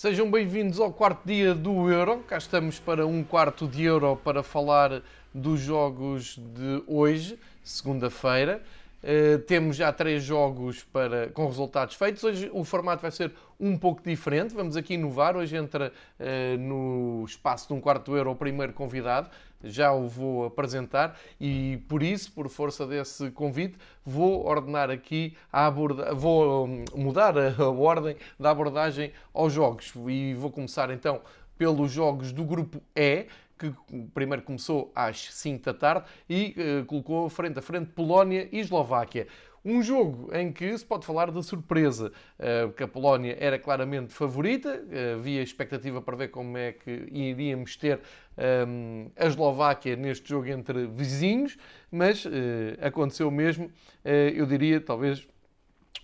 Sejam bem-vindos ao quarto dia do Euro. Cá estamos para um quarto de Euro para falar dos jogos de hoje, segunda-feira. Uh, temos já três jogos para, com resultados feitos. Hoje o formato vai ser um pouco diferente. Vamos aqui inovar. Hoje entra uh, no espaço de um quarto euro o primeiro convidado. Já o vou apresentar e por isso, por força desse convite, vou ordenar aqui a aborda... vou hum, mudar a ordem da abordagem aos jogos e vou começar então pelos jogos do grupo E, que primeiro começou às 5 da tarde e uh, colocou frente a frente Polónia e Eslováquia. Um jogo em que se pode falar de surpresa, porque a Polónia era claramente favorita, uh, havia expectativa para ver como é que iríamos ter um, a Eslováquia neste jogo entre vizinhos, mas uh, aconteceu mesmo, eu diria, talvez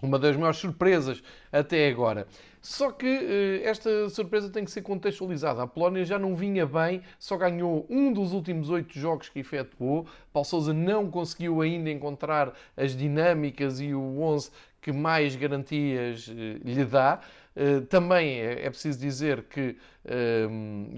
uma das maiores surpresas até agora. Só que uh, esta surpresa tem que ser contextualizada. A Polónia já não vinha bem, só ganhou um dos últimos oito jogos que efetuou. Paulo Sousa não conseguiu ainda encontrar as dinâmicas e o 11 que mais garantias uh, lhe dá. Uh, também é, é, preciso dizer que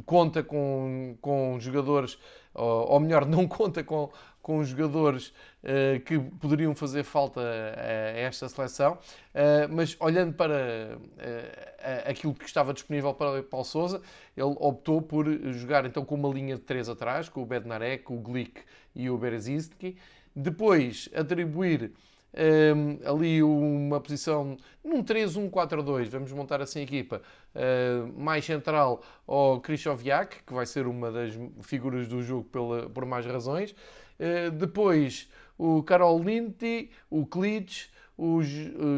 conta com, com jogadores, ou melhor, não conta com, com jogadores uh, que poderiam fazer falta a, a esta seleção, uh, mas olhando para uh, aquilo que estava disponível para Paulo Sousa, ele optou por jogar então com uma linha de três atrás, com o Bednarek, o Glick e o Berezinski, depois atribuir um, ali uma posição num 3-1-4-2, vamos montar assim a equipa, uh, mais central ao Krychowiak, que vai ser uma das figuras do jogo pela, por mais razões. Uh, depois o Karol Linti, o Klitsch, o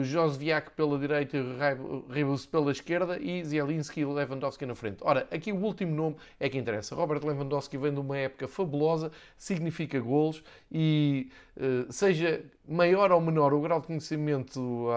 Josviak pela direita e o Ribus pela esquerda e Zielinski e Lewandowski na frente. Ora, aqui o último nome é que interessa. Robert Lewandowski vem de uma época fabulosa, significa golos e eh, seja maior ou menor o grau de conhecimento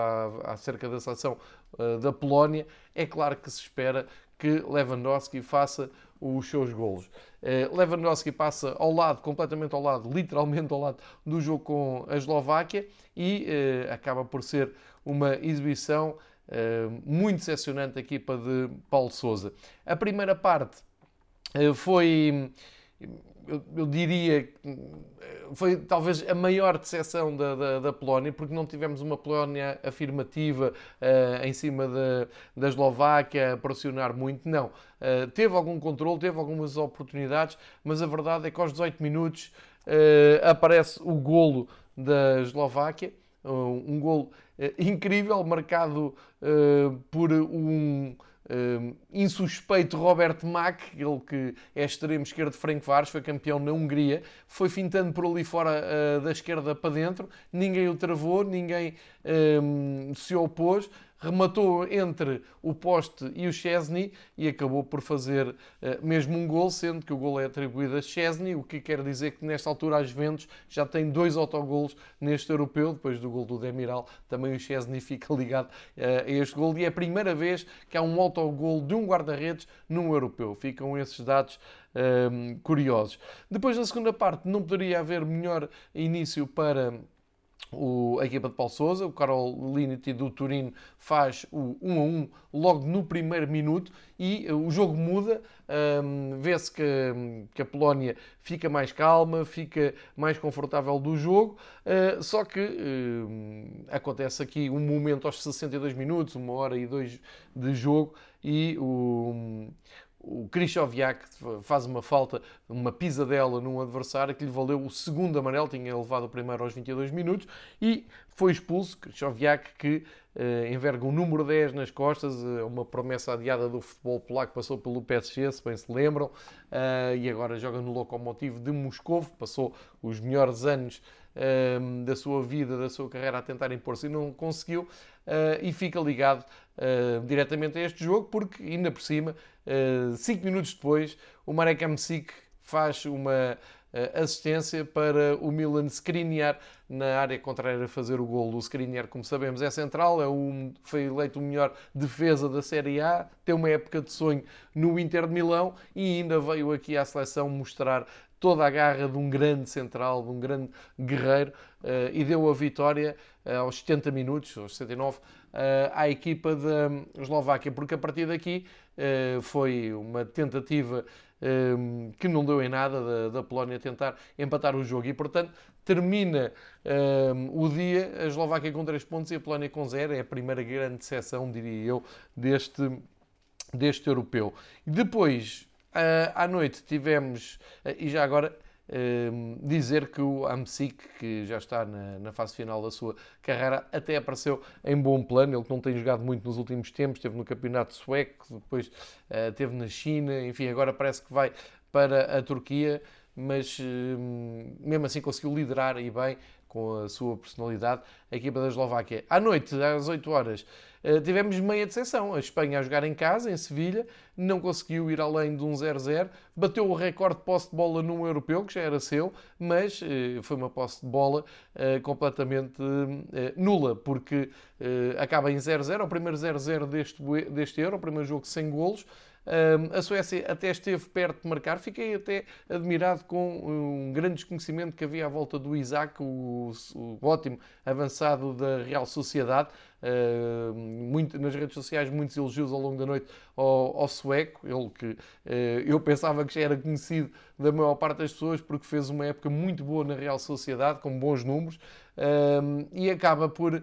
acerca da seleção eh, da Polónia, é claro que se espera que Lewandowski faça os seus golos. Uh, Lewandowski passa ao lado, completamente ao lado, literalmente ao lado do jogo com a Eslováquia e uh, acaba por ser uma exibição uh, muito decepcionante da equipa de Paulo Sousa. A primeira parte foi eu, eu, diria que foi talvez a maior decepção da, da, da, Polónia, porque não tivemos uma Polónia afirmativa uh, em cima da, da Eslováquia a pressionar muito, não. Uh, teve algum controle, teve algumas oportunidades, mas a verdade é que aos 18 minutos uh, aparece o golo da Eslováquia, um golo incrível, marcado por um um, insuspeito Robert Mack, ele que é extremo esquerdo de Frank Vares, foi campeão na Hungria, foi fintando por ali fora uh, da esquerda para dentro, ninguém o travou, ninguém um, se opôs, rematou entre o poste e o Chesney e acabou por fazer uh, mesmo um gol, sendo que o gol é atribuído a Chesney, o que quer dizer que nesta altura as Juventus já tem dois autogolos neste europeu, depois do gol do Demiral, também o Chesney fica ligado uh, a este gol e é a primeira vez que há um autogol de um guarda-redes num europeu. Ficam esses dados uh, curiosos. Depois da segunda parte não poderia haver melhor início para o, a equipa de Paulo Sousa, o Carol Linity do Turino faz o 1 a 1 logo no primeiro minuto e uh, o jogo muda, um, vê-se que, que, a Polónia fica mais calma, fica mais confortável do jogo, uh, só que acontece aqui um momento aos 62 minutos, uma hora e dois de jogo e o, o Krychowiak faz uma falta, uma pisadela num adversário que lhe valeu o segundo amarelo, tinha levado o primeiro aos 22 minutos e foi expulso. Krychowiak que uh, enverga o número 10 nas costas, uh, uma promessa adiada do futebol polaco, passou pelo PSG, se bem se lembram, uh, e agora joga no Lokomotiv de Moscou, passou os melhores anos da sua vida, da sua carreira a tentar impor-se e não conseguiu, e fica ligado diretamente a este jogo, porque ainda por cima 5 uh, minutos depois, o Marek Hamsik faz uma uh, assistência para o Milan Skriniar na área contrária a fazer o gol. O Skriniar, como sabemos, é central, é um, foi eleito o melhor defesa da Série A, tem uma época de sonho no Inter de Milão e ainda veio aqui à seleção mostrar toda a garra de um grande central, de um grande guerreiro, uh, e deu a vitória uh, aos 70 minutos, aos 79, à equipa da Eslováquia, porque a partir daqui foi uma tentativa que não deu em nada da, Polónia tentar empatar o jogo e, portanto, termina o dia a Eslováquia com 3 pontos e a Polónia com 0. É a primeira grande decepção, diria eu, deste, deste europeu. E depois, à noite, tivemos, e já agora Ehm, dizer que o Amsic, que já está na, na, fase final da sua carreira, até apareceu em bom plano. Ele não tem jogado muito nos últimos tempos, esteve no campeonato sueco, depois uh, na China, enfim, agora parece que vai para a Turquia, mas mesmo assim conseguiu liderar e bem com a sua personalidade, a equipa da Eslováquia. À noite, às 8 horas, eh, tivemos meia decepção. A Espanha a jogar em casa, em Sevilha, não conseguiu ir além de um 0-0, bateu o recorde de posse de bola num europeu, que já era seu, mas eh, foi uma posse de bola eh, completamente nula, porque acaba em 0-0, o primeiro 0-0 deste, deste Euro, o primeiro jogo sem golos, a Suécia até esteve perto de marcar. Fiquei até admirado com um grande desconhecimento que havia à volta do Isaac, o, o ótimo avançado da Real Sociedade. Uh, muito, nas redes sociais, muitos elogios ao longo da noite ao, ao sueco, ele que uh, eu pensava que já era conhecido da maior parte das pessoas porque fez uma época muito boa na Real Sociedade, com bons números, uh, e acaba por,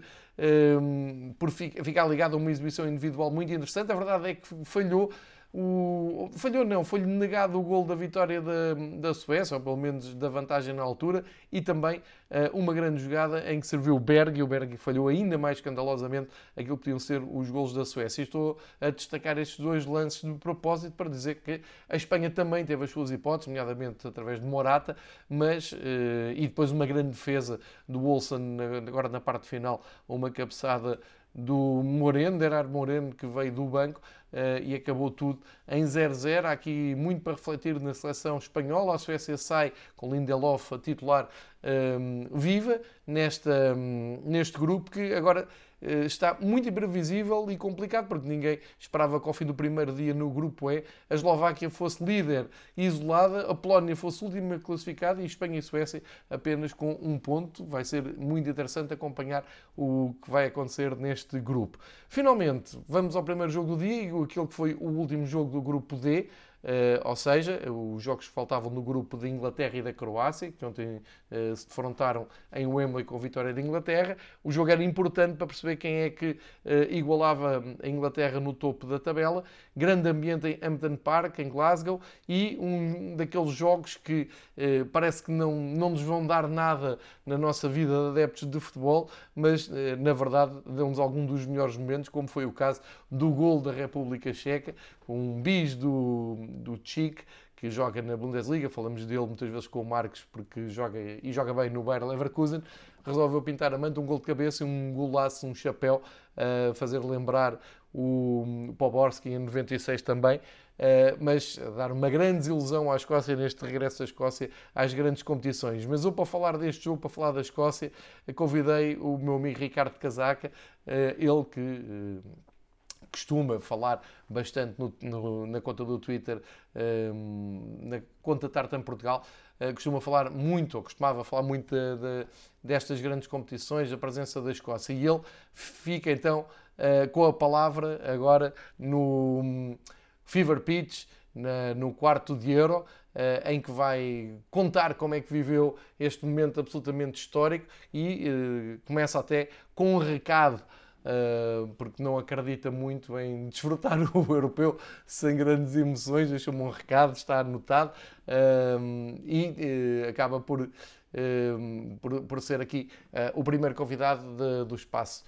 por ficar ligado a uma exibição individual muito interessante. A verdade é que falhou o, falhou não, foi-lhe negado o gol da vitória da, da Suécia, ou pelo menos da vantagem na altura, e também uh, uma grande jogada em que serviu o Berg, e o Berg falhou ainda mais escandalosamente aquilo que podiam ser os gols da Suécia. E estou a destacar estes dois lances de propósito para dizer que a Espanha também teve as suas hipóteses, nomeadamente através de Morata, mas, uh, e depois uma grande defesa do Wilson agora na parte final, uma cabeçada do Moreno, Gerard Moreno, que veio do banco e acabou tudo em 0-0. Há aqui muito para refletir na seleção espanhola. A Suécia sai com Lindelof a titular um, viva nesta, um, neste grupo que agora uh, está muito imprevisível e complicado porque ninguém esperava que ao fim do primeiro dia no grupo E a Eslováquia fosse líder isolada, a Polónia fosse última classificada e Espanha e Suécia apenas com um ponto. Vai ser muito interessante acompanhar o que vai acontecer neste grupo. Finalmente, vamos ao primeiro jogo do dia, aquele que foi o último jogo do grupo D. Uh, ou seja, os jogos que faltavam no grupo de Inglaterra e da Croácia, que ontem uh, se defrontaram em Wembley com a vitória da Inglaterra. O jogo era importante para perceber quem é que uh, igualava a Inglaterra no topo da tabela. Grande ambiente em Hampton Park, em Glasgow, e um daqueles jogos que parece que não, não nos vão dar nada na nossa vida de adeptos de futebol, mas na verdade dão-nos algum dos melhores momentos, como foi o caso do gol da República Checa, um bis do do Chic, que joga na Bundesliga, falamos dele muitas vezes com o Marcos, porque joga e joga bem no Bayer Leverkusen, resolveu pintar a manta, um gol de cabeça um golaço, um chapéu, a fazer lembrar o Poborski em 96 também, mas dar uma grande desilusão à Escócia neste regresso à Escócia às grandes competições. Mas eu, para falar deste jogo, para falar da Escócia, convidei o meu amigo Ricardo Casaca, ele que costuma falar bastante no, no, na conta do Twitter, um, na conta Tartan Portugal, uh, costuma falar muito, ou costumava falar muito de, de, destas grandes competições, da presença da Escócia. E ele fica então uh, com a palavra agora no um, Fever Pitch, na, no quarto de Euro, Uh, em que vai contar como é que viveu este momento absolutamente histórico e uh, começa até com um recado porque não acredita muito em desfrutar o europeu sem grandes emoções, deixa-me um recado, está anotado, uh, e uh, acaba por, por, por, ser aqui o primeiro convidado de, do espaço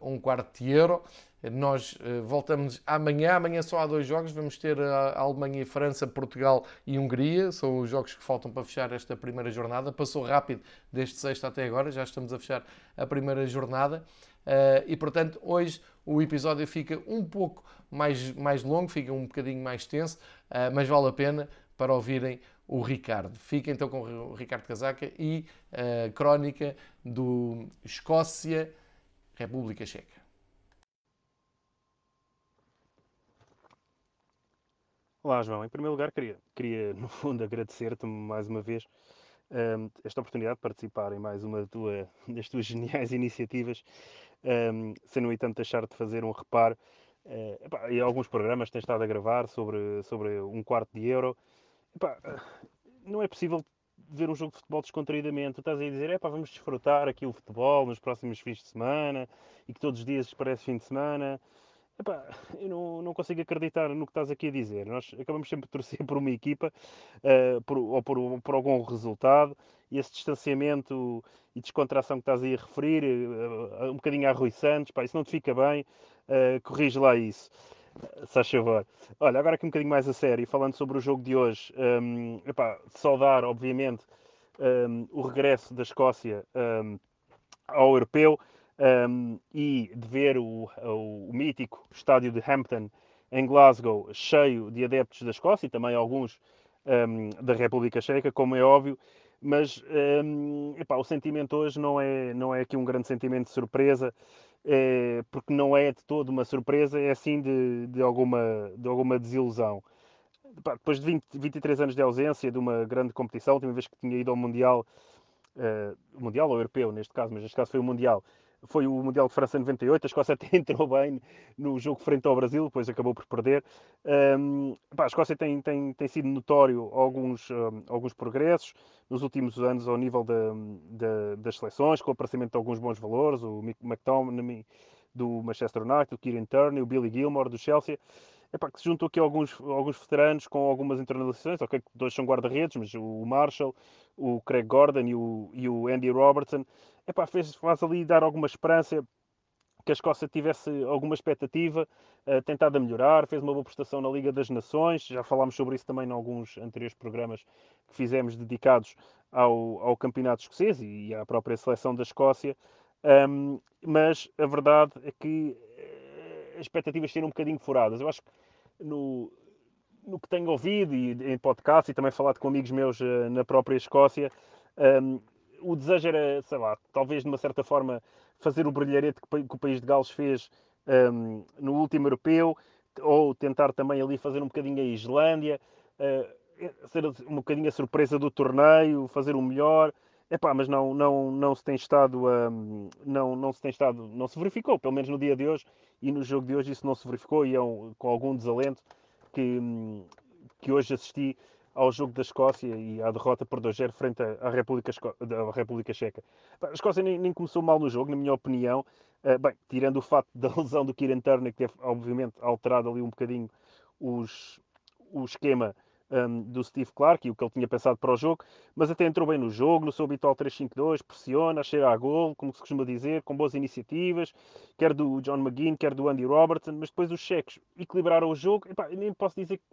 Um Quarto de Euro. Nós voltamos amanhã. Amanhã só há dois jogos. Vamos ter a Alemanha e França, Portugal e Hungria. São os jogos que faltam para fechar esta primeira jornada. Passou rápido desde sexta até agora. Já estamos a fechar a primeira jornada. Uh, e portanto, hoje o episódio fica um pouco mais, mais longo, fica um bocadinho mais tenso, uh, mas vale a pena para ouvirem o Ricardo. Fica então com o Ricardo Casaca e a crónica do Escócia, República Checa. Olá, João. Em primeiro lugar, queria, queria no fundo, agradecer-te mais uma vez esta oportunidade de participar em mais uma tua, das tuas geniais iniciativas um, sem, no entanto, deixar de fazer um reparo. Uh, epá, e alguns programas têm estado a gravar sobre, sobre um quarto de euro. Epá, não é possível ver um jogo de futebol descontraídamente. Tu estás aí a dizer, é pá, vamos desfrutar aqui o futebol nos próximos fins de semana e que todos os dias parece fim de semana. Epá, eu não, não consigo acreditar no que estás aqui a dizer. Nós acabamos sempre de torcer por uma equipa uh, por, ou por, por, algum resultado e esse distanciamento e descontração que estás aí a referir, uh, um bocadinho a Rui Santos, pá, isso não te fica bem, uh, corrige lá isso. Faz favor. Olha, agora aqui um bocadinho mais a sério, falando sobre o jogo de hoje, um, epá, saudar, obviamente, um, o regresso da Escócia um, ao europeu um, e de ver o, o, o, mítico estádio de Hampton em Glasgow cheio de adeptos da Escócia e também alguns um, da República Checa, como é óbvio, mas um, epá, o sentimento hoje não é, não é aqui um grande sentimento de surpresa, é, porque não é de todo uma surpresa, é sim de, de, alguma, de alguma desilusão. Epá, depois de 20, 23 anos de ausência de uma grande competição, a última vez que tinha ido ao Mundial, uh, Mundial ou Europeu neste caso, mas neste caso foi o Mundial, foi o Mundial de França 98, a Escócia até entrou bem no jogo frente ao Brasil, depois acabou por perder. Um, pá, a Escócia tem, tem, tem sido notório alguns, um, alguns progressos nos últimos anos ao nível das seleções, com o aparecimento de alguns bons valores, o Mick McTominay do Manchester United, o Kieran Turner, o Billy Gilmore do Chelsea. Epá, que se juntou aqui alguns, alguns veteranos com algumas internalizações, ok, dois são guarda-redes, mas o Marshall, o Craig Gordon e o, e o Andy Robertson, epá, fez, faz ali dar alguma esperança que a Escócia tivesse alguma expectativa, uh, tentado a melhorar, fez uma boa prestação na Liga das Nações, já falámos sobre isso também em alguns anteriores programas que fizemos dedicados ao, ao campeonato escocês e à própria seleção da Escócia, um, mas a verdade é que eh, as expectativas serem um bocadinho furadas. Eu acho que no, no que tenho ouvido e em podcast e também falado com amigos meus uh, na própria Escócia, um, o desejo era, sei lá, talvez de uma certa forma fazer o brilharete que o país de Gales fez um, no último europeu, ou tentar também ali fazer um bocadinho a Islândia, uh, ser um bocadinho a surpresa do torneio, fazer o melhor. Epá, mas não, não, não se tem estado, um, não, não se tem estado, não se verificou, pelo menos no dia de hoje e no jogo de hoje isso não se verificou e é um, com algum desalento que, hum, que hoje assisti ao jogo da Escócia e à derrota por 2-0 frente à República, Esco... República Checa. A Escócia nem, nem, começou mal no jogo, na minha opinião. Uh, bem, tirando o facto da lesão do Kieran Turner, que teve, obviamente, alterado ali um bocadinho os, o esquema um, do Steve Clark e o que ele tinha pensado para o jogo, mas até entrou bem no jogo, no seu habitual 3-5-2, pressiona, cheira a gol, como se costuma dizer, com boas iniciativas, quer do John McGinn, quer do Andy Robertson, mas depois os cheques equilibraram o jogo. Epá, nem posso dizer que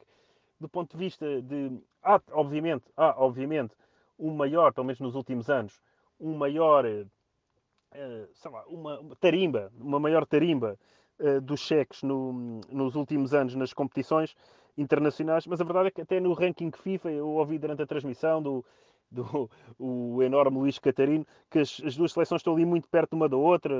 do ponto de vista de. Há, obviamente, há, obviamente, um maior, pelo menos nos últimos anos, um maior. Uh, sei lá, uma, tarimba, uma maior tarimba uh, dos cheques no, nos últimos anos nas competições internacionais, mas a verdade é que até no ranking FIFA, eu ouvi durante a transmissão do, do o enorme Luís Catarino, que as, as duas seleções estão ali muito perto uma da outra.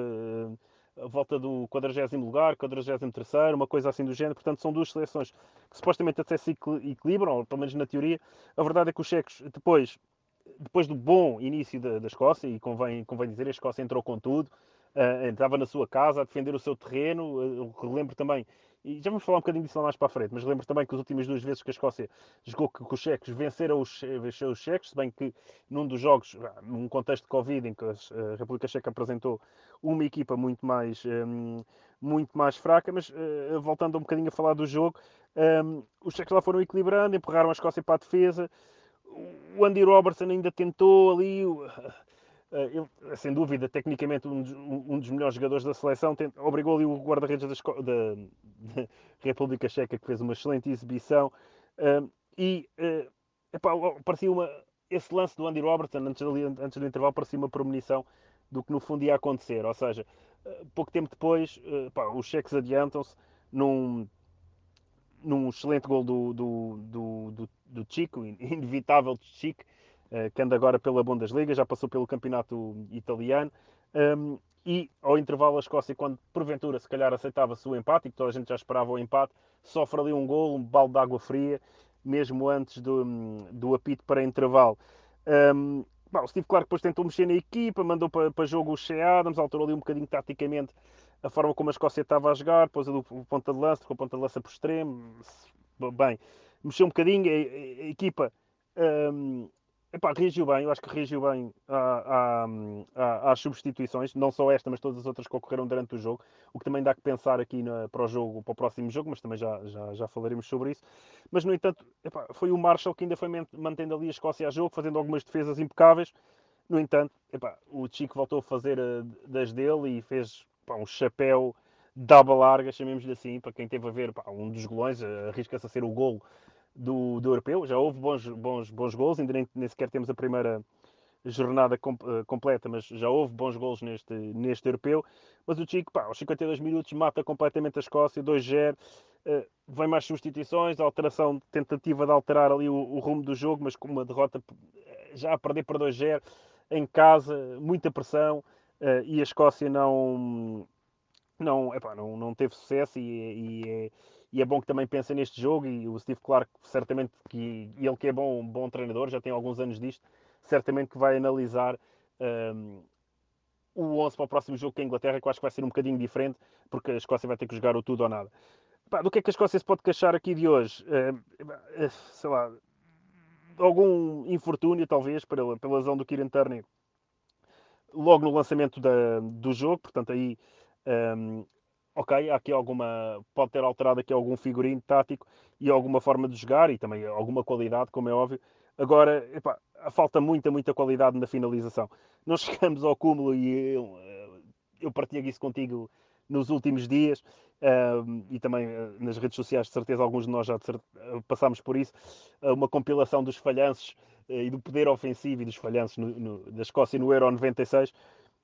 Volta do 40 lugar, 43, uma coisa assim do género. Portanto, são duas seleções que supostamente até se equilibram, ou pelo menos na teoria. A verdade é que os checos, depois, depois do bom início da, da Escócia, e convém, convém dizer, a Escócia entrou com tudo, uh, entrava na sua casa a defender o seu terreno. Uh, relembro também e já vamos falar um bocadinho disso lá mais para a frente, mas lembro também que as últimas duas vezes que a Escócia jogou com os cheques, venceram os, venceram os cheques, se bem que num dos jogos, num contexto de Covid, em que a República Checa apresentou uma equipa muito mais, um, muito mais fraca, mas uh, voltando um bocadinho a falar do jogo, um, os cheques lá foram equilibrando, empurraram a Escócia para a defesa, o Andy Robertson ainda tentou ali, eh, ele, sem dúvida, tecnicamente um dos, um dos, melhores jogadores da seleção, tem, obrigou ali o guarda-redes da, da, da, República Checa, que fez uma excelente exibição. Uh, e uh, epá, parecia uma, esse lance do Andy Robertson, antes, ali, antes do intervalo, parecia uma premonição do que no fundo ia acontecer. Ou seja, uh, pouco tempo depois, epá, os cheques adiantam-se num, num excelente gol do, do, do, do, do Chico, inevitável Chico, eh, que anda agora pela Bundesliga, já passou pelo campeonato italiano. Um, e ao intervalo a Escócia, quando porventura se calhar aceitava-se o empate, e que toda a gente já esperava o empate, sofre ali um gol, um balde de água fria, mesmo antes do, do apito para intervalo. Um, o Steve Clark depois tentou mexer na equipa, mandou para, para jogo o Shea Adams, alterou ali um bocadinho taticamente a forma como a Escócia estava a jogar, pôs ali o ponta de lança, com a ponta de lança por extremo, bem, mexeu um bocadinho, a, a, a equipa um, epá, reagiu bem, eu acho que reagiu bem às substituições, não só esta, mas todas as outras que ocorreram durante o jogo, o que também dá que pensar aqui na, para o jogo, para o próximo jogo, mas também já, já, já falaremos sobre isso. Mas, no entanto, epá, foi o Marshall que ainda foi mantendo ali a Escócia a jogo, fazendo algumas defesas impecáveis. No entanto, epá, o Chico voltou a fazer uh, das dele e fez epá, um chapéu double larga, chamemos-lhe assim, para quem teve a ver um dos golões, arrisca-se a ser o golo do, do europeu. Já houve bons, bons, bons gols, ainda nem, nem sequer temos a primeira jornada com, uh, completa, mas já houve bons gols neste, neste europeu. Mas o Chico, pá, aos 52 minutos, mata completamente a Escócia, 2-0. Uh, eh, vem mais substituições, alteração, tentativa de alterar ali o, o, rumo do jogo, mas com uma derrota eh, já a perder para 2-0 em casa, muita pressão. Uh, e a Escócia não, não, epá, não, não teve sucesso e, e é e é bom que também pense neste jogo e o Steve Clark certamente que ele que é bom, bom treinador, já tem alguns anos disto, certamente que vai analisar um, o 11 para o próximo jogo com a Inglaterra, que eu acho que vai ser um bocadinho diferente, porque a Escócia vai ter que jogar o tudo ou nada. Pá, do que é que a Escócia se pode queixar aqui de hoje? Uh, sei lá, algum infortúnio, talvez, pela, pela lesão do Kieran Turner logo no lançamento da, do jogo, portanto aí um, ok, há aqui alguma, pode ter alterado aqui algum figurino tático e alguma forma de jogar e também alguma qualidade, como é óbvio. Agora, epá, falta muita, muita qualidade na finalização. Não chegamos ao cúmulo e eu, eh, eu partilho isso contigo nos últimos dias uh, e também uh, nas redes sociais, de certeza alguns de nós já passámos por isso, uma compilação dos falhanços e do poder ofensivo e dos falhanços no, no, da Escócia no Euro 96,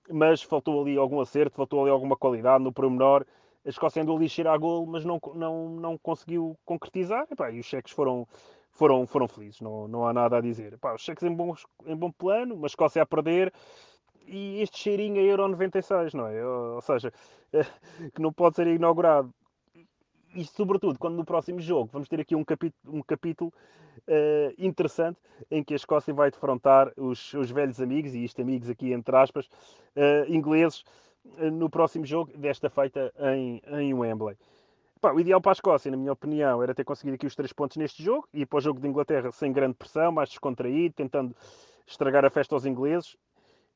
mas faltou ali algum acerto, faltou ali alguma qualidade no pormenor, a Escócia andou ali a gol, mas não, não, não conseguiu concretizar. E, pá, e os cheques foram, foram, foram felizes, não, não há nada a dizer. Os cheques em, bom em bom plano, uma Escócia a perder e este cheirinho a Euro 96, não é? Ou, ou seja, que não pode ser inaugurado. E sobretudo quando no próximo jogo vamos ter aqui um capítulo, um capítulo uh, interessante em que a Escócia vai defrontar os, os velhos amigos, e isto amigos aqui entre aspas, uh, ingleses, no próximo jogo, desta feita em, em Wembley. Pá, o ideal para a Escócia, na minha opinião, era ter conseguido aqui os três pontos neste jogo e ir para o jogo de Inglaterra sem grande pressão, mais descontraído, tentando estragar a festa aos ingleses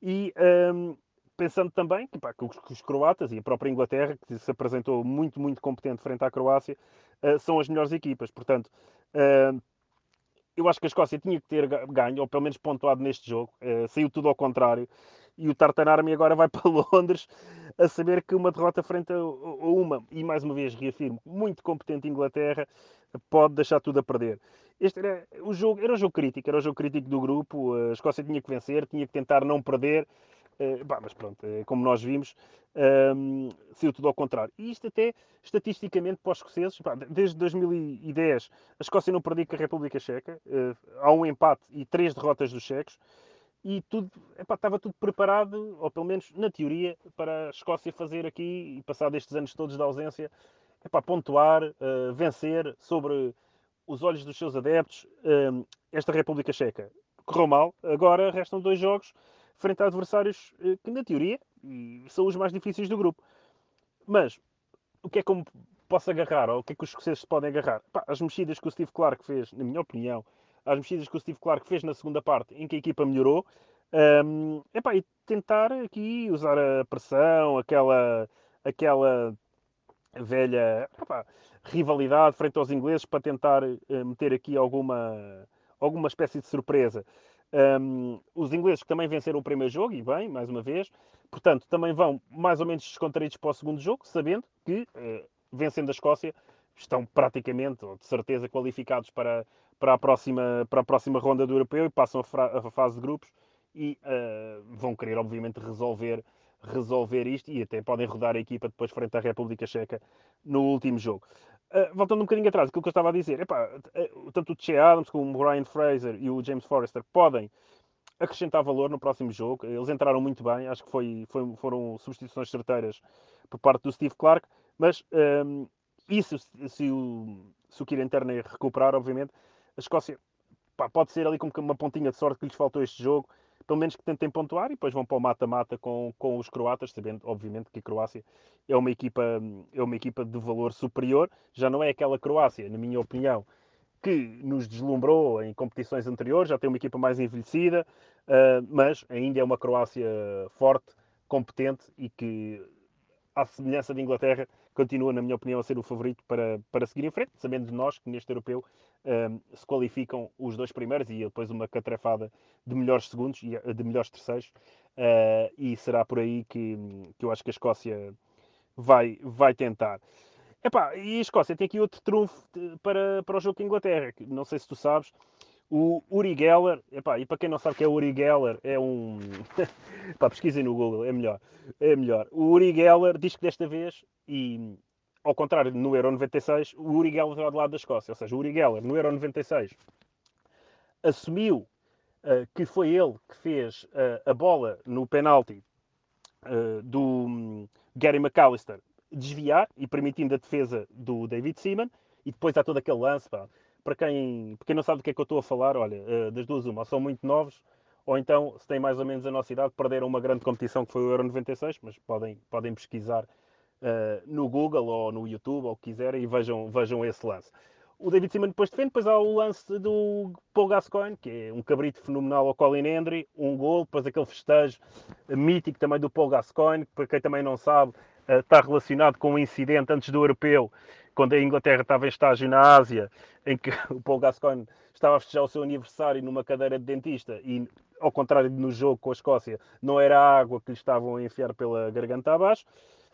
e um, pensando também que, pá, que, os, que, os, croatas e a própria Inglaterra, que se apresentou muito, muito competente frente à Croácia, uh, são as melhores equipas. Portanto, uh, eu acho que a Escócia tinha que ter ganho, ou pelo menos pontuado neste jogo. Uh, saiu tudo ao contrário e o Tartan Army agora vai para Londres a saber que uma derrota frente a uma, e mais uma vez reafirmo, muito competente Inglaterra, pode deixar tudo a perder. Este era o jogo, era um jogo crítico, era o jogo crítico do grupo, a Escócia tinha que vencer, tinha que tentar não perder, uh, bah, mas pronto, uh, como nós vimos, um, saiu tudo ao contrário. E isto até, estatisticamente, para os escoceses, desde 2010, a Escócia não perdia com a República Checa, uh, há um empate e três derrotas dos checos, e tudo, epá, estava tudo preparado, ou pelo menos na teoria, para a Escócia fazer aqui, e passado estes anos todos de ausência, epá, pontuar, uh, vencer sobre os olhos dos seus adeptos uh, esta República Checa. Correu mal, agora restam dois jogos frente a adversários uh, que, na teoria, são os mais difíceis do grupo. Mas, o que é como posso agarrar, ou o que é que os escoceses podem agarrar? Epá, as mexidas que o Steve Clark fez, na minha opinião, às mexidas que o Steve Clark fez na segunda parte, em que a equipa melhorou. Um, epá, e tentar aqui usar a pressão, aquela, aquela velha epá, rivalidade frente aos ingleses para tentar uh, meter aqui alguma, alguma espécie de surpresa. Um, os ingleses que também venceram o primeiro jogo, e bem, mais uma vez, portanto, também vão mais ou menos descontraídos para o segundo jogo, sabendo que, uh, vencendo a Escócia, estão praticamente, ou de certeza, qualificados para, para, a, próxima, para a próxima ronda do europeu e passam a, a fase de grupos e uh, vão querer, obviamente, resolver, resolver isto e até podem rodar a equipa depois frente à República Checa no último jogo. Uh, voltando um bocadinho atrás, aquilo que eu estava a dizer, epá, uh, tanto o Che Adams como o Brian Fraser e o James Forrester podem acrescentar valor no próximo jogo. Eles entraram muito bem, acho que foi, foi foram substituições certeiras por parte do Steve Clark, mas um, isso, se o, se o Kieran recuperar, obviamente, a Escócia pá, pode ser ali como uma pontinha de sorte que lhes faltou este jogo. pelo menos que tentem pontuar e depois vão para o mata-mata com, com os croatas, sabendo, obviamente, que a Croácia é uma, equipa, é uma equipa de valor superior. Já não é aquela Croácia, na minha opinião, que nos deslumbrou em competições anteriores, já tem uma equipa mais envelhecida, uh, mas ainda é uma Croácia forte, competente e que, à semelhança da Inglaterra, continua, na minha opinião, a ser o favorito para, para seguir em frente, sabendo de nós que neste europeu uh, se qualificam os dois primeiros e depois uma catrefada de melhores segundos e de melhores terceiros, uh, e será por aí que, que eu acho que a Escócia vai, vai tentar. Epá, e a Escócia tem aqui outro trunfo para, para o jogo com a Inglaterra. Não sei se tu sabes. O Uri Geller, epá, e para quem não sabe que é o Uri Geller, é um. Pá, pesquisem no Google, é melhor. É melhor. O Uri Geller diz que desta vez, e ao contrário no Euro 96, o Uri Geller está do lado da Escócia. Ou seja, o Uri Geller no Euro 96 assumiu uh, que foi ele que fez uh, a bola no penalti uh, do um, Gary McAllister desviar e permitindo a defesa do David Seaman. E depois há todo aquele lance. Pá. Para, quem, para quem não sabe do que é que eu estou a falar, olha, uh, das duas, uma, são muito novos, ou então, se têm mais ou menos a nossa idade, perderam uma grande competição que foi o Euro 96, mas podem, podem pesquisar uh, no Google ou no YouTube, ou o que quiserem, e vejam, vejam esse lance. O David Seaman depois defende, depois há o lance do Paul Gascoigne, que é um cabrito fenomenal ao Colin Hendry, um gol, depois aquele festejo mítico também do Paul Gascoigne, para quem também não sabe, eh, está relacionado com um incidente antes do europeu, quando a Inglaterra estava em estágio na Ásia, em que o Paul Gascoigne estava a festejar o seu aniversário numa cadeira de dentista e, ao contrário no jogo com a Escócia, não era a água que lhe estavam a enfiar pela garganta abaixo.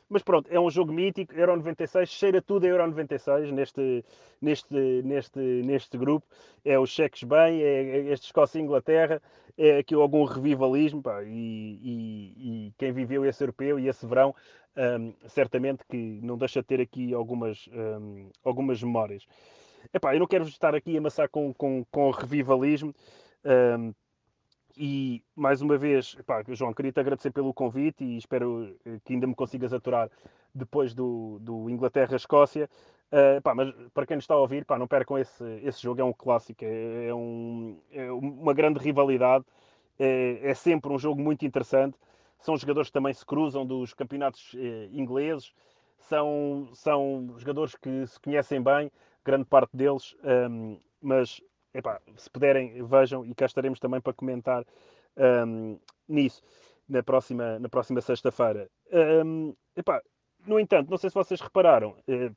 Mas pronto, é um jogo mítico, Euro 96, cheira tudo a Euro 96 neste, neste, neste, neste grupo. É os cheques bem, é este Escócia e Inglaterra, é aqui algum revivalismo, pá, e, e, e, quem viveu esse europeu e esse verão um, certamente que não deixa de ter aqui algumas, um, algumas memórias. Epá, eu não quero estar aqui a amassar com, com, com revivalismo. Um, e mais uma vez, epá, João, queria-te agradecer pelo convite e espero eh, que ainda me consigas aturar depois do, do Inglaterra-Escócia. Uh, mas para quem nos está a ouvir, pá, não percam esse, esse jogo, é um clássico, é, é, um, é uma grande rivalidade, é, é sempre um jogo muito interessante. São jogadores que também se cruzam dos campeonatos eh, ingleses, são, são jogadores que se conhecem bem, grande parte deles, um, mas epá, se puderem, vejam e cá estaremos também para comentar um, nisso na próxima, na próxima sexta-feira. Um, no entanto, não sei se vocês repararam, eh,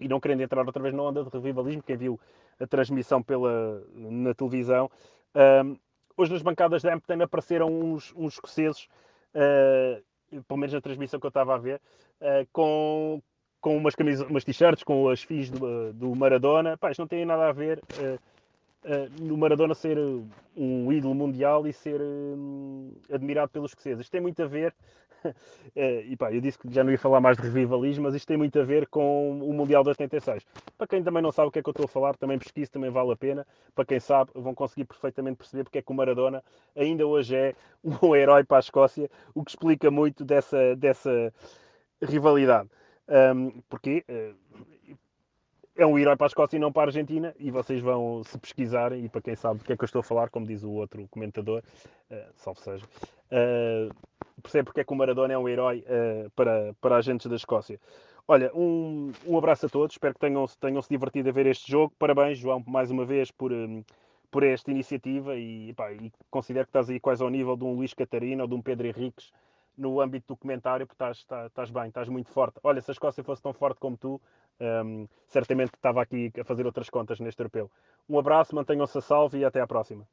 e não querendo entrar outra vez na onda de revivalismo, quem viu a transmissão pela, na televisão, um, hoje nas bancadas da Ampton apareceram uns, uns escoceses uh, pelo menos na transmissão que eu estava a ver, uh, com, com umas camisas, umas t-shirts com as FIs do, do Maradona. Pá, isto não tem nada a ver uh, uh, no Maradona ser um ídolo mundial e ser uh, admirado pelos escoceses. Isto tem muito a ver e pá, eu disse que já não ia falar mais de revivalismo, mas isto tem muito a ver com o Mundial de 86. Para quem também não sabe o que é que eu estou a falar, também pesquise, também vale a pena. Para quem sabe, vão conseguir perfeitamente perceber porque é que o Maradona ainda hoje é um herói para a Escócia, o que explica muito dessa, dessa rivalidade. Um, porque uh, é um herói para a Escócia e não para a Argentina, e vocês vão se pesquisarem, e para quem sabe do que é que eu estou a falar, como diz o outro comentador, uh, salvo seja, uh, percebe porque é que o Maradona é um herói uh, para, para agentes da Escócia. Olha, um, um abraço a todos, espero que tenham, tenham se divertido a ver este jogo. Parabéns, João, mais uma vez por, um, por esta iniciativa e, pá, e, considero que estás aí quase ao nível de um Luís Catarina ou de um Pedro Henriques no âmbito do comentário, porque estás, estás, bem, estás muito forte. Olha, se a Escócia fosse tão forte como tu, um, certamente estava aqui a fazer outras contas neste europeu. Um abraço, mantenham-se a salvo e até à próxima.